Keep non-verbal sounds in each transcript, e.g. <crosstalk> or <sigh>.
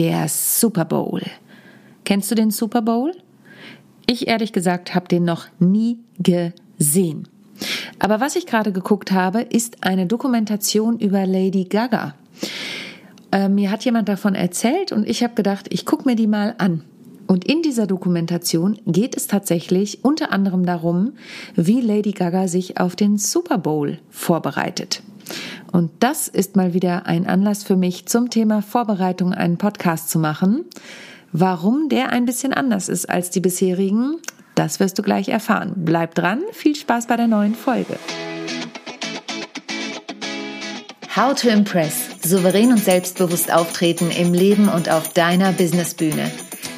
der Super Bowl. Kennst du den Super Bowl? Ich ehrlich gesagt habe den noch nie gesehen. Aber was ich gerade geguckt habe, ist eine Dokumentation über Lady Gaga. Äh, mir hat jemand davon erzählt und ich habe gedacht, ich gucke mir die mal an. Und in dieser Dokumentation geht es tatsächlich unter anderem darum, wie Lady Gaga sich auf den Super Bowl vorbereitet. Und das ist mal wieder ein Anlass für mich, zum Thema Vorbereitung einen Podcast zu machen. Warum der ein bisschen anders ist als die bisherigen, das wirst du gleich erfahren. Bleib dran, viel Spaß bei der neuen Folge. How to Impress. Souverän und selbstbewusst auftreten im Leben und auf deiner Businessbühne.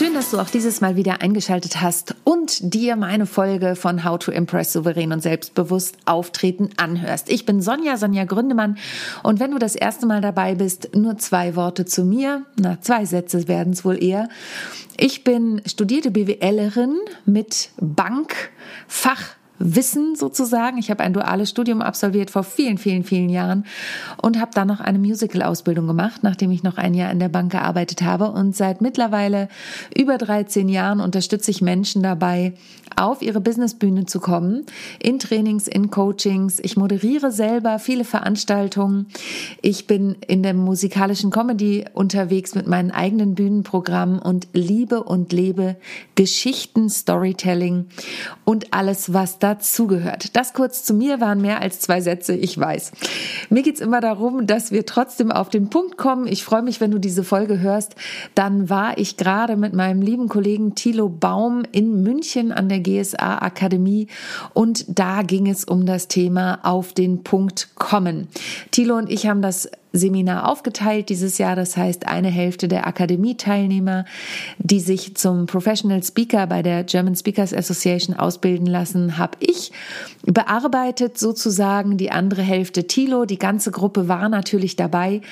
Schön, dass du auch dieses Mal wieder eingeschaltet hast und dir meine Folge von How to Impress souverän und selbstbewusst auftreten anhörst. Ich bin Sonja, Sonja Gründemann und wenn du das erste Mal dabei bist, nur zwei Worte zu mir, na zwei Sätze werden es wohl eher. Ich bin studierte BWLerin mit Bankfach Wissen sozusagen. Ich habe ein duales Studium absolviert vor vielen, vielen, vielen Jahren und habe dann noch eine Musical-Ausbildung gemacht, nachdem ich noch ein Jahr in der Bank gearbeitet habe. Und seit mittlerweile über 13 Jahren unterstütze ich Menschen dabei, auf ihre Businessbühne zu kommen, in Trainings, in Coachings. Ich moderiere selber viele Veranstaltungen. Ich bin in der musikalischen Comedy unterwegs mit meinen eigenen Bühnenprogrammen und liebe und lebe Geschichten, Storytelling und alles, was dazugehört. Das kurz zu mir waren mehr als zwei Sätze, ich weiß. Mir geht's immer darum, dass wir trotzdem auf den Punkt kommen. Ich freue mich, wenn du diese Folge hörst. Dann war ich gerade mit meinem lieben Kollegen Thilo Baum in München an der GSA Akademie und da ging es um das Thema auf den Punkt kommen. Thilo und ich haben das Seminar aufgeteilt dieses Jahr. Das heißt, eine Hälfte der Akademie-Teilnehmer, die sich zum Professional Speaker bei der German Speakers Association ausbilden lassen, habe ich bearbeitet sozusagen. Die andere Hälfte Tilo. Die ganze Gruppe war natürlich dabei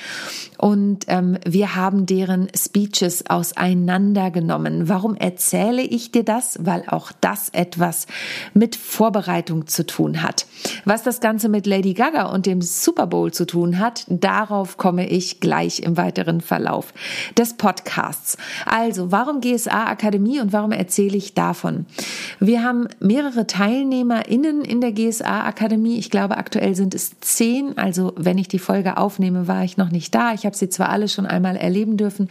und ähm, wir haben deren Speeches auseinandergenommen. Warum erzähle ich dir das? Weil auch das etwas mit Vorbereitung zu tun hat. Was das Ganze mit Lady Gaga und dem Super Bowl zu tun hat, da Darauf komme ich gleich im weiteren Verlauf des Podcasts. Also, warum GSA Akademie und warum erzähle ich davon? Wir haben mehrere TeilnehmerInnen in der GSA Akademie. Ich glaube, aktuell sind es zehn. Also, wenn ich die Folge aufnehme, war ich noch nicht da. Ich habe sie zwar alle schon einmal erleben dürfen,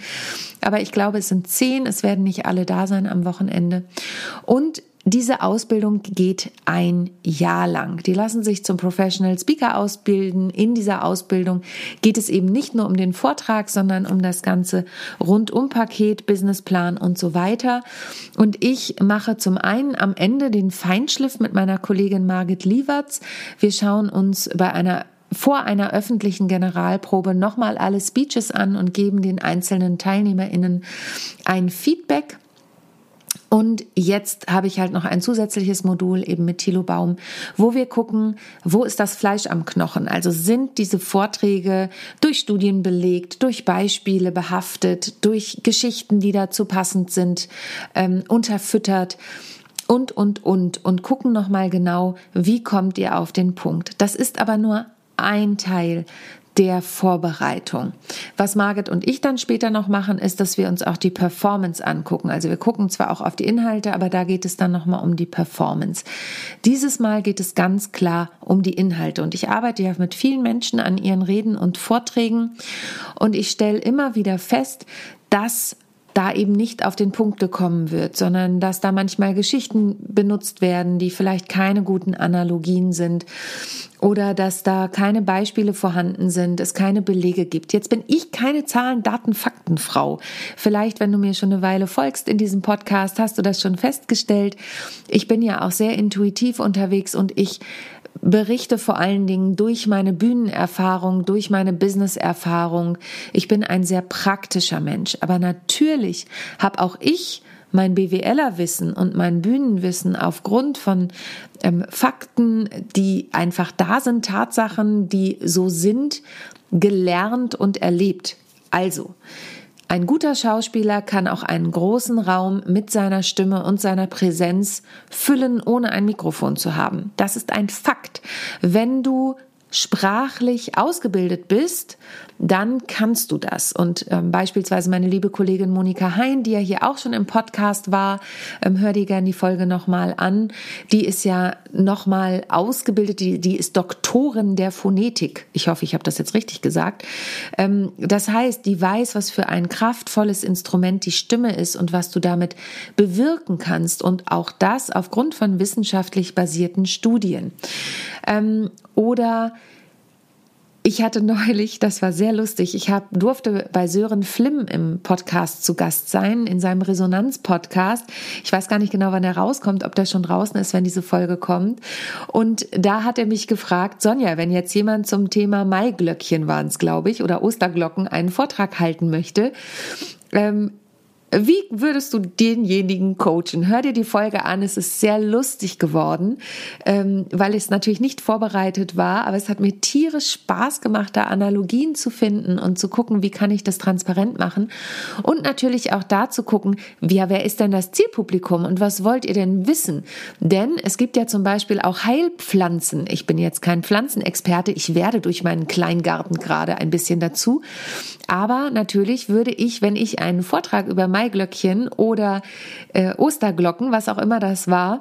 aber ich glaube, es sind zehn. Es werden nicht alle da sein am Wochenende. Und diese Ausbildung geht ein Jahr lang. Die lassen sich zum Professional Speaker ausbilden. In dieser Ausbildung geht es eben nicht nur um den Vortrag, sondern um das ganze Rundum-Paket, Businessplan und so weiter. Und ich mache zum einen am Ende den Feinschliff mit meiner Kollegin Margit Lieverts. Wir schauen uns bei einer vor einer öffentlichen Generalprobe nochmal alle Speeches an und geben den einzelnen TeilnehmerInnen ein Feedback. Und jetzt habe ich halt noch ein zusätzliches Modul eben mit Thilo Baum, wo wir gucken, wo ist das Fleisch am Knochen? Also sind diese Vorträge durch Studien belegt, durch Beispiele behaftet, durch Geschichten, die dazu passend sind, ähm, unterfüttert und, und, und. Und gucken nochmal genau, wie kommt ihr auf den Punkt. Das ist aber nur ein Teil der Vorbereitung. Was Margit und ich dann später noch machen, ist, dass wir uns auch die Performance angucken. Also wir gucken zwar auch auf die Inhalte, aber da geht es dann nochmal um die Performance. Dieses Mal geht es ganz klar um die Inhalte und ich arbeite ja mit vielen Menschen an ihren Reden und Vorträgen und ich stelle immer wieder fest, dass da eben nicht auf den Punkt gekommen wird, sondern dass da manchmal Geschichten benutzt werden, die vielleicht keine guten Analogien sind oder dass da keine Beispiele vorhanden sind, es keine Belege gibt. Jetzt bin ich keine Zahlen, Daten, Fakten Frau. Vielleicht, wenn du mir schon eine Weile folgst in diesem Podcast, hast du das schon festgestellt. Ich bin ja auch sehr intuitiv unterwegs und ich berichte vor allen Dingen durch meine Bühnenerfahrung, durch meine Businesserfahrung. Ich bin ein sehr praktischer Mensch, aber natürlich habe auch ich mein BWLer-Wissen und mein Bühnenwissen aufgrund von ähm, Fakten, die einfach da sind, Tatsachen, die so sind, gelernt und erlebt. Also, ein guter Schauspieler kann auch einen großen Raum mit seiner Stimme und seiner Präsenz füllen, ohne ein Mikrofon zu haben. Das ist ein Fakt. Wenn du sprachlich ausgebildet bist, dann kannst du das. Und ähm, beispielsweise meine liebe Kollegin Monika Hein, die ja hier auch schon im Podcast war, ähm, hör dir gerne die Folge nochmal an, die ist ja nochmal ausgebildet, die, die ist Doktorin der Phonetik. Ich hoffe, ich habe das jetzt richtig gesagt. Ähm, das heißt, die weiß, was für ein kraftvolles Instrument die Stimme ist und was du damit bewirken kannst. Und auch das aufgrund von wissenschaftlich basierten Studien. Ähm, oder ich hatte neulich, das war sehr lustig, ich hab, durfte bei Sören Flimm im Podcast zu Gast sein, in seinem Resonanz-Podcast. Ich weiß gar nicht genau, wann er rauskommt, ob der schon draußen ist, wenn diese Folge kommt. Und da hat er mich gefragt, Sonja, wenn jetzt jemand zum Thema Maiglöckchen waren es, glaube ich, oder Osterglocken einen Vortrag halten möchte, ähm, wie würdest du denjenigen coachen? Hör dir die Folge an. Es ist sehr lustig geworden, ähm, weil es natürlich nicht vorbereitet war, aber es hat mir tierisch Spaß gemacht, da Analogien zu finden und zu gucken, wie kann ich das transparent machen. Und natürlich auch da zu gucken, ja, wer ist denn das Zielpublikum und was wollt ihr denn wissen? Denn es gibt ja zum Beispiel auch Heilpflanzen. Ich bin jetzt kein Pflanzenexperte. Ich werde durch meinen Kleingarten gerade ein bisschen dazu. Aber natürlich würde ich, wenn ich einen Vortrag über Maiglöckchen oder äh, Osterglocken, was auch immer das war,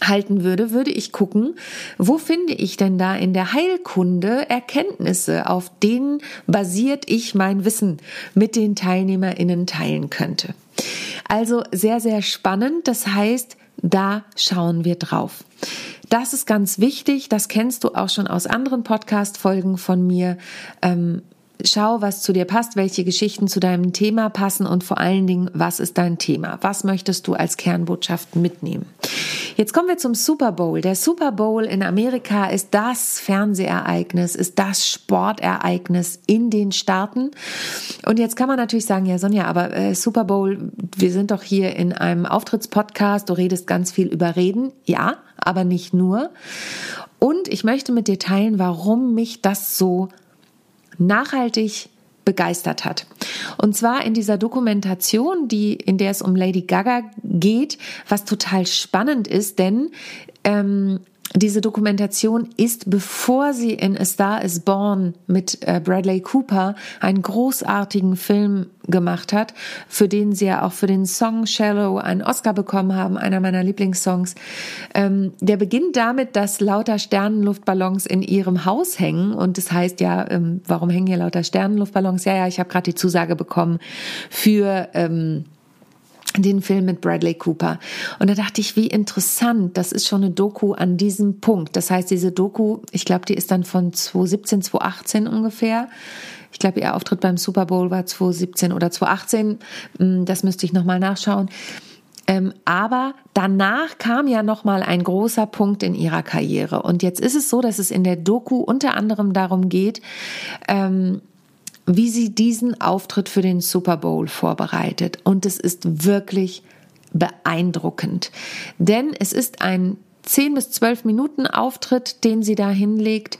halten würde, würde ich gucken, wo finde ich denn da in der Heilkunde Erkenntnisse, auf denen basiert ich mein Wissen mit den TeilnehmerInnen teilen könnte. Also sehr, sehr spannend. Das heißt, da schauen wir drauf. Das ist ganz wichtig. Das kennst du auch schon aus anderen Podcast-Folgen von mir. Ähm, Schau, was zu dir passt, welche Geschichten zu deinem Thema passen und vor allen Dingen, was ist dein Thema? Was möchtest du als Kernbotschaft mitnehmen? Jetzt kommen wir zum Super Bowl. Der Super Bowl in Amerika ist das Fernsehereignis, ist das Sportereignis in den Staaten. Und jetzt kann man natürlich sagen, ja Sonja, aber äh, Super Bowl, wir sind doch hier in einem Auftrittspodcast, du redest ganz viel über Reden. Ja, aber nicht nur. Und ich möchte mit dir teilen, warum mich das so nachhaltig begeistert hat. Und zwar in dieser Dokumentation, die, in der es um Lady Gaga geht, was total spannend ist, denn ähm, diese Dokumentation ist, bevor sie in A Star is Born mit äh, Bradley Cooper einen großartigen Film gemacht hat, für den sie ja auch für den Song Shallow einen Oscar bekommen haben, einer meiner Lieblingssongs. Ähm, der beginnt damit, dass lauter Sternenluftballons in ihrem Haus hängen und das heißt ja, ähm, warum hängen hier lauter Sternenluftballons? Ja, ja, ich habe gerade die Zusage bekommen für ähm, den Film mit Bradley Cooper. Und da dachte ich, wie interessant, das ist schon eine Doku an diesem Punkt. Das heißt, diese Doku, ich glaube, die ist dann von 2017, 2018 ungefähr. Ich glaube, ihr Auftritt beim Super Bowl war 2017 oder 2018. Hm, das müsste ich nochmal nachschauen. Ähm, aber danach kam ja nochmal ein großer Punkt in ihrer Karriere. Und jetzt ist es so, dass es in der Doku unter anderem darum geht, ähm, wie sie diesen Auftritt für den Super Bowl vorbereitet. Und es ist wirklich beeindruckend. Denn es ist ein 10 bis 12 Minuten Auftritt, den sie da hinlegt.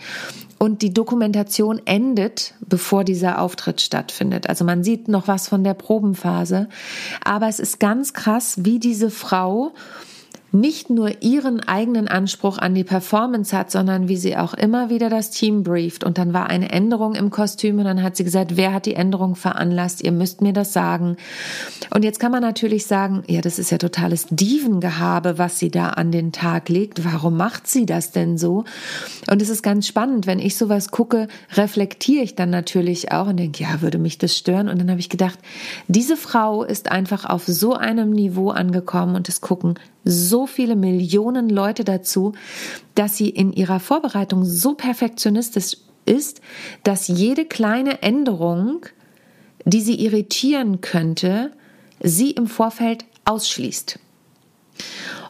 Und die Dokumentation endet, bevor dieser Auftritt stattfindet. Also man sieht noch was von der Probenphase. Aber es ist ganz krass, wie diese Frau nicht nur ihren eigenen Anspruch an die Performance hat, sondern wie sie auch immer wieder das Team brieft. Und dann war eine Änderung im Kostüm und dann hat sie gesagt, wer hat die Änderung veranlasst? Ihr müsst mir das sagen. Und jetzt kann man natürlich sagen, ja, das ist ja totales Dievengehabe, was sie da an den Tag legt. Warum macht sie das denn so? Und es ist ganz spannend, wenn ich sowas gucke, reflektiere ich dann natürlich auch und denke, ja, würde mich das stören? Und dann habe ich gedacht, diese Frau ist einfach auf so einem Niveau angekommen und es gucken so viele Millionen Leute dazu, dass sie in ihrer Vorbereitung so perfektionistisch ist, dass jede kleine Änderung, die sie irritieren könnte, sie im Vorfeld ausschließt.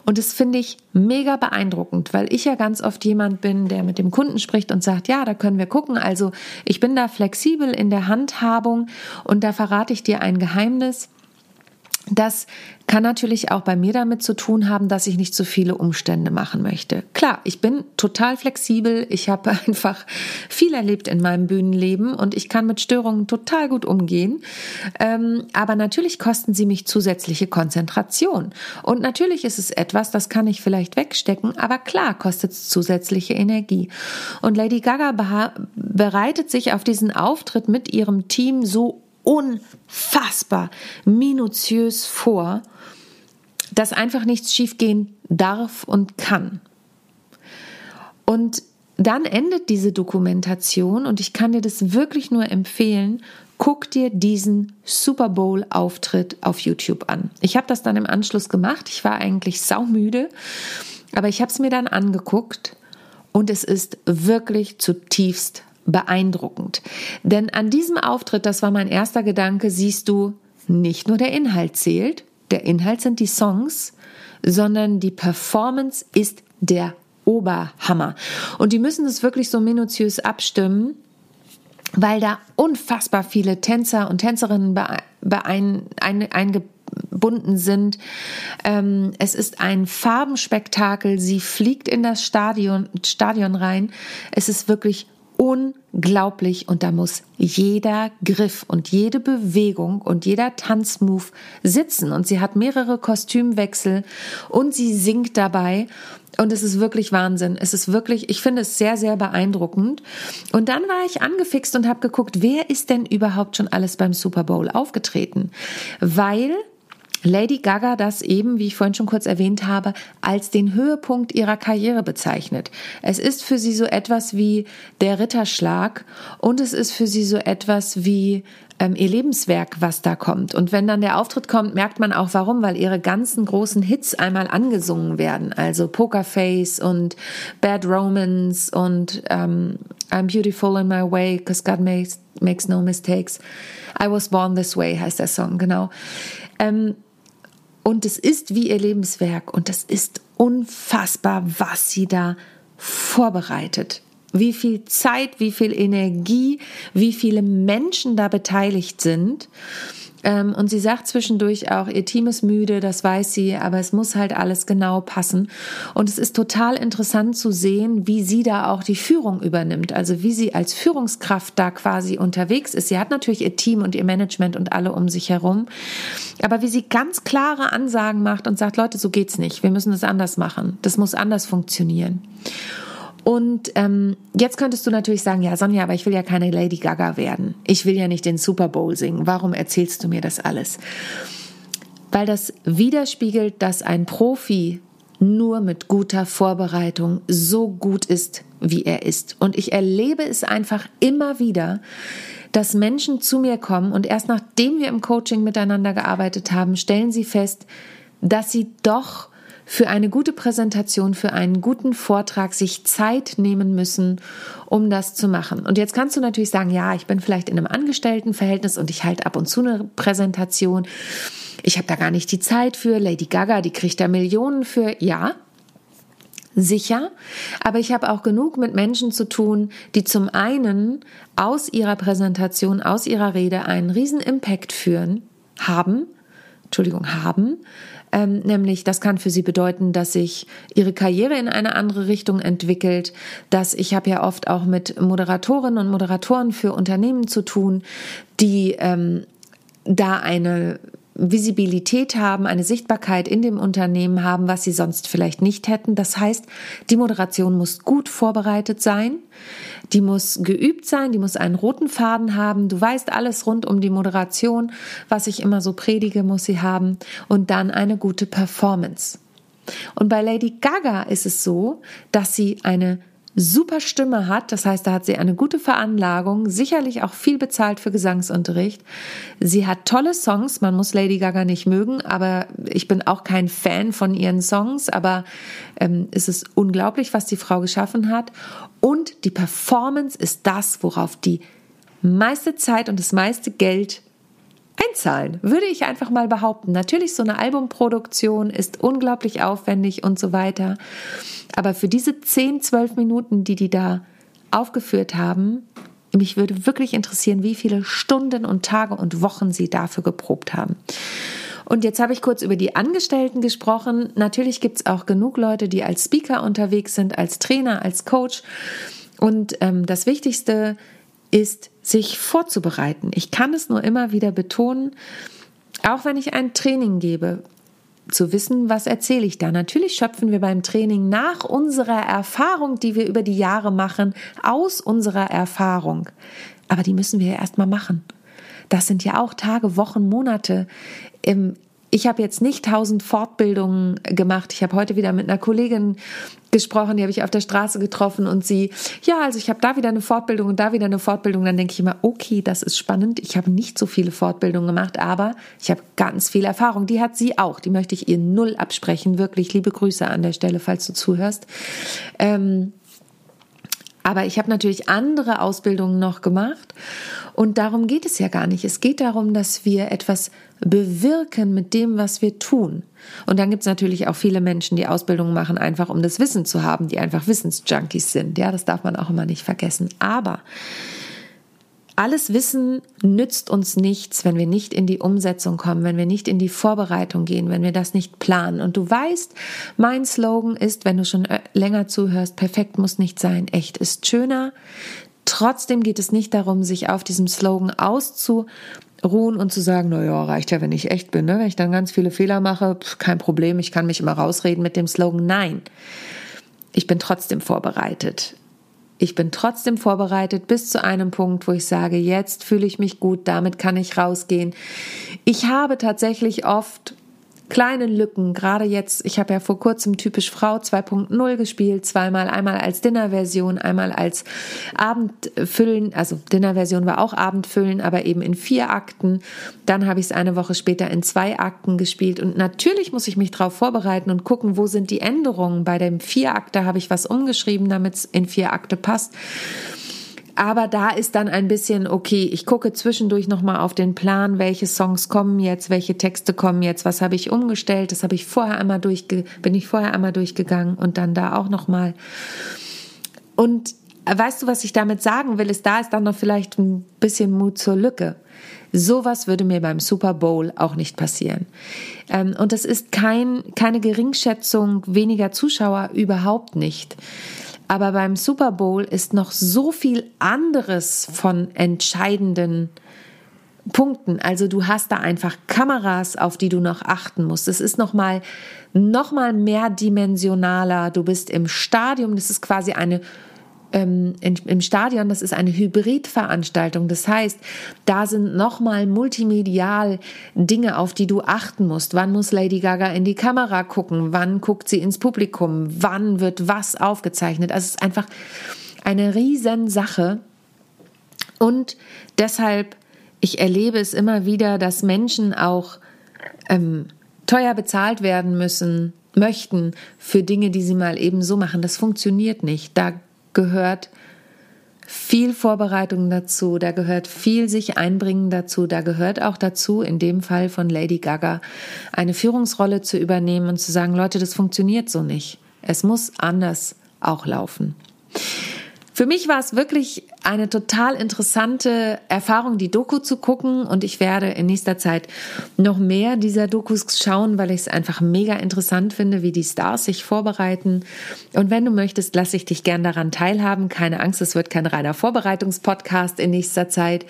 Und das finde ich mega beeindruckend, weil ich ja ganz oft jemand bin, der mit dem Kunden spricht und sagt, ja, da können wir gucken. Also ich bin da flexibel in der Handhabung und da verrate ich dir ein Geheimnis Das kann natürlich auch bei mir damit zu tun haben, dass ich nicht so viele Umstände machen möchte. Klar, ich bin total flexibel. Ich habe <laughs> einfach viel erlebt in meinem Bühnenleben und ich kann mit Störungen total gut umgehen. Ähm, aber natürlich kosten sie mich zusätzliche Konzentration. Und natürlich ist es etwas, das kann ich vielleicht wegstecken, aber klar kostet es zusätzliche Energie. Und Lady Gaga bereitet sich auf diesen Auftritt mit ihrem Team so unfassbar minutiös vor, dass einfach nichts schiefgehen darf und kann. Und dann endet diese Dokumentation und ich kann dir das wirklich nur empfehlen. Guck dir diesen Super Bowl Auftritt auf YouTube an. Ich habe das dann im Anschluss gemacht. Ich war eigentlich saumüde, aber ich habe es mir dann angeguckt und es ist wirklich zutiefst beeindruckend. Denn an diesem Auftritt, das war mein erster Gedanke, siehst du, nicht nur der Inhalt zählt, der Inhalt sind die Songs, sondern die Performance ist der Oberhammer. Und die müssen es wirklich so minutiös abstimmen, weil da unfassbar viele Tänzer und Tänzerinnen eingebunden sind. Ähm, es ist ein Farbenspektakel. Sie fliegt in das Stadion, Stadion rein. Es ist wirklich unglaublich und da muss jeder Griff und jede Bewegung und jeder Tanzmove sitzen und sie hat mehrere Kostümwechsel und sie singt dabei und es ist wirklich Wahnsinn. Es ist wirklich, ich finde es sehr, sehr beeindruckend. Und dann war ich angefixt und habe geguckt, wer ist denn überhaupt schon alles beim Super Bowl aufgetreten? Weil Lady Gaga das eben, wie ich vorhin schon kurz erwähnt habe, als den Höhepunkt ihrer Karriere bezeichnet. Es ist für sie so etwas wie der Ritterschlag und es ist für sie so etwas wie ähm, ihr Lebenswerk, was da kommt. Und wenn dann der Auftritt kommt, merkt man auch warum, weil ihre ganzen großen Hits einmal angesungen werden. Also Pokerface und Bad Romance und ähm, I'm Beautiful in My Way, because God makes, makes no mistakes. I Was Born This Way heißt der Song, genau. Ähm, und es ist wie ihr Lebenswerk und es ist unfassbar, was sie da vorbereitet. Wie viel Zeit, wie viel Energie, wie viele Menschen da beteiligt sind. Ähm, und sie sagt zwischendurch auch, ihr Team ist müde, das weiß sie, aber es muss halt alles genau passen. Und es ist total interessant zu sehen, wie sie da auch die Führung übernimmt. Also wie sie als Führungskraft da quasi unterwegs ist. Sie hat natürlich ihr Team und ihr Management und alle um sich herum. Aber wie sie ganz klare Ansagen macht und sagt, Leute, so geht's nicht. Wir müssen das anders machen. Das muss anders funktionieren. Und ähm, jetzt könntest du natürlich sagen, ja, Sonja, aber ich will ja keine Lady Gaga werden. Ich will ja nicht den Super Bowl singen. Warum erzählst du mir das alles? Weil das widerspiegelt, dass ein Profi nur mit guter Vorbereitung so gut ist, wie er ist. Und ich erlebe es einfach immer wieder, dass Menschen zu mir kommen und erst nachdem wir im Coaching miteinander gearbeitet haben, stellen sie fest, dass sie doch für eine gute Präsentation, für einen guten Vortrag sich Zeit nehmen müssen, um das zu machen. Und jetzt kannst du natürlich sagen, ja, ich bin vielleicht in einem Angestelltenverhältnis und ich halte ab und zu eine Präsentation. Ich habe da gar nicht die Zeit für. Lady Gaga, die kriegt da Millionen für. Ja, sicher, aber ich habe auch genug mit Menschen zu tun, die zum einen aus ihrer Präsentation, aus ihrer Rede einen riesen Impact führen, haben, Entschuldigung, haben, ähm, nämlich das kann für sie bedeuten, dass sich ihre Karriere in eine andere Richtung entwickelt, dass ich habe ja oft auch mit Moderatorinnen und Moderatoren für Unternehmen zu tun, die ähm, da eine Visibilität haben, eine Sichtbarkeit in dem Unternehmen haben, was sie sonst vielleicht nicht hätten. Das heißt, die Moderation muss gut vorbereitet sein, die muss geübt sein, die muss einen roten Faden haben. Du weißt alles rund um die Moderation, was ich immer so predige, muss sie haben und dann eine gute Performance. Und bei Lady Gaga ist es so, dass sie eine super Stimme hat. Das heißt, da hat sie eine gute Veranlagung, sicherlich auch viel bezahlt für Gesangsunterricht. Sie hat tolle Songs. Man muss Lady Gaga nicht mögen, aber ich bin auch kein Fan von ihren Songs. Aber ähm, es ist unglaublich, was die Frau geschaffen hat. Und die Performance ist das, worauf die meiste Zeit und das meiste Geld einzahlen, würde ich einfach mal behaupten. Natürlich, so eine Albumproduktion ist unglaublich aufwendig und so weiter. Aber für diese 10, 12 Minuten, die die da aufgeführt haben, mich würde wirklich interessieren, wie viele Stunden und Tage und Wochen sie dafür geprobt haben. Und jetzt habe ich kurz über die Angestellten gesprochen. Natürlich gibt es auch genug Leute, die als Speaker unterwegs sind, als Trainer, als Coach. Und ähm, das Wichtigste ist, sich vorzubereiten. Ich kann es nur immer wieder betonen, auch wenn ich ein Training gebe, zu wissen, was erzähle ich da. Natürlich schöpfen wir beim Training nach unserer Erfahrung, die wir über die Jahre machen, aus unserer Erfahrung. Aber die müssen wir ja erstmal machen. Das sind ja auch Tage, Wochen, Monate. Ich habe jetzt nicht tausend Fortbildungen gemacht. Ich habe heute wieder mit einer Kollegin gesprochen, die habe ich auf der Straße getroffen und sie, ja, also ich habe da wieder eine Fortbildung und da wieder eine Fortbildung. Dann denke ich immer, okay, das ist spannend. Ich habe nicht so viele Fortbildungen gemacht, aber ich habe ganz viel Erfahrung. Die hat sie auch. Die möchte ich ihr null absprechen. Wirklich liebe Grüße an der Stelle, falls du zuhörst. Ähm, aber ich habe natürlich andere Ausbildungen noch gemacht und darum geht es ja gar nicht. Es geht darum, dass wir etwas bewirken mit dem, was wir tun. Und dann gibt es natürlich auch viele Menschen, die Ausbildungen machen, einfach um das Wissen zu haben, die einfach Wissensjunkies sind. Ja, das darf man auch immer nicht vergessen. Aber alles Wissen nützt uns nichts, wenn wir nicht in die Umsetzung kommen, wenn wir nicht in die Vorbereitung gehen, wenn wir das nicht planen. Und du weißt, mein Slogan ist, wenn du schon äh, länger zuhörst, perfekt muss nicht sein, echt ist schöner. Trotzdem geht es nicht darum, sich auf diesem Slogan auszuruhen und zu sagen, naja, reicht ja, wenn ich echt bin. Ne? Wenn ich dann ganz viele Fehler mache, pff, kein Problem, ich kann mich immer rausreden mit dem Slogan. Nein, ich bin trotzdem vorbereitet. Ich bin trotzdem vorbereitet bis zu einem Punkt, wo ich sage, jetzt fühle ich mich gut, damit kann ich rausgehen. Ich habe tatsächlich oft kleinen Lücken, gerade jetzt, ich habe ja vor kurzem typisch Frau 2.0 gespielt, zweimal, einmal als Dinnerversion, einmal als Abendfüllen, also Dinnerversion war auch Abendfüllen, aber eben in vier Akten. Dann habe ich es eine Woche später in zwei Akten gespielt und natürlich muss ich mich darauf vorbereiten und gucken, wo sind die Änderungen. Bei dem Vierakte habe ich was umgeschrieben, damit es in vier Akte passt. Aber da ist dann ein bisschen, okay, ich gucke zwischendurch nochmal auf den Plan, welche Songs kommen jetzt, welche Texte kommen jetzt, was habe ich umgestellt, das habe ich vorher einmal durchge, bin ich vorher einmal durchgegangen und dann da auch nochmal. Und weißt du, was ich damit sagen will, ist, da ist dann noch vielleicht ein bisschen Mut zur Lücke. Sowas würde mir beim Super Bowl auch nicht passieren. Ähm, und das ist kein, keine Geringschätzung weniger Zuschauer, überhaupt nicht. Aber beim Super Bowl ist noch so viel anderes von entscheidenden Punkten. Also du hast da einfach Kameras, auf die du noch achten musst. Es ist noch mal noch mal mehrdimensionaler. Du bist im Stadium. Das ist quasi eine ähm, in, im Stadion, das ist eine Hybridveranstaltung. Das heißt, da sind nochmal multimedial Dinge, auf die du achten musst. Wann muss Lady Gaga in die Kamera gucken? Wann guckt sie ins Publikum? Wann wird was aufgezeichnet? Also es ist einfach eine Riesensache. Und deshalb, ich erlebe es immer wieder, dass Menschen auch ähm, teuer bezahlt werden müssen, möchten für Dinge, die sie mal eben so machen. Das funktioniert nicht. Da gehört viel Vorbereitung dazu, da gehört viel sich einbringen dazu, da gehört auch dazu, in dem Fall von Lady Gaga, eine Führungsrolle zu übernehmen und zu sagen, Leute, das funktioniert so nicht. Es muss anders auch laufen. Für mich war es wirklich eine total interessante Erfahrung, die Doku zu gucken und ich werde in nächster Zeit noch mehr dieser Dokus schauen, weil ich es einfach mega interessant finde, wie die Stars sich vorbereiten. Und wenn du möchtest, lasse ich dich gern daran teilhaben. Keine Angst, es wird kein reiner Vorbereitungspodcast in nächster Zeit.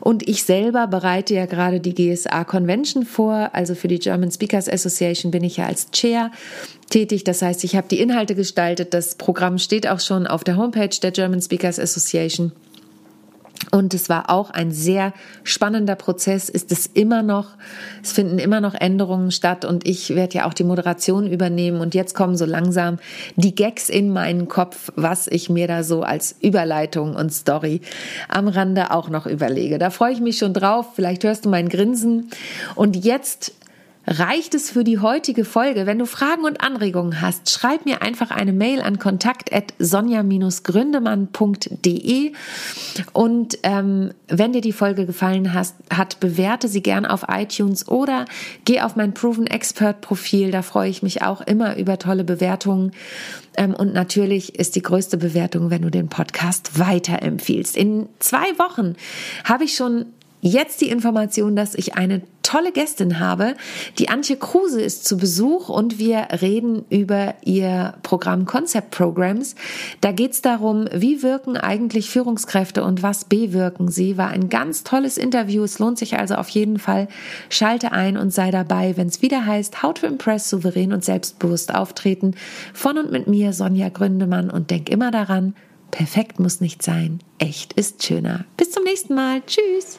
Und ich selber bereite ja gerade die GSA Convention vor, also für die German Speakers Association bin ich ja als Chair tätig. Das heißt, ich habe die Inhalte gestaltet. Das Programm steht auch schon auf der Homepage der German Speakers Association. Und es war auch ein sehr spannender Prozess, ist es immer noch. Es finden immer noch Änderungen statt und ich werde ja auch die Moderation übernehmen. Und jetzt kommen so langsam die Gags in meinen Kopf, was ich mir da so als Überleitung und Story am Rande auch noch überlege. Da freue ich mich schon drauf. Vielleicht hörst du mein Grinsen. Und jetzt reicht es für die heutige Folge. Wenn du Fragen und Anregungen hast, schreib mir einfach eine Mail an kontakt.sonja-gründemann.de und ähm, wenn dir die Folge gefallen hast, hat, bewerte sie gern auf iTunes oder geh auf mein Proven Expert Profil. Da freue ich mich auch immer über tolle Bewertungen. Ähm, und natürlich ist die größte Bewertung, wenn du den Podcast weiterempfiehlst. In zwei Wochen habe ich schon Jetzt die Information, dass ich eine tolle Gästin habe. Die Antje Kruse ist zu Besuch und wir reden über ihr Programm Concept Programs. Da geht es darum, wie wirken eigentlich Führungskräfte und was bewirken sie. War ein ganz tolles Interview. Es lohnt sich also auf jeden Fall. Schalte ein und sei dabei, wenn es wieder heißt How to Impress souverän und selbstbewusst auftreten. Von und mit mir, Sonja Gründemann. Und denk immer daran, perfekt muss nicht sein. Echt ist schöner. Bis zum nächsten Mal. Tschüss.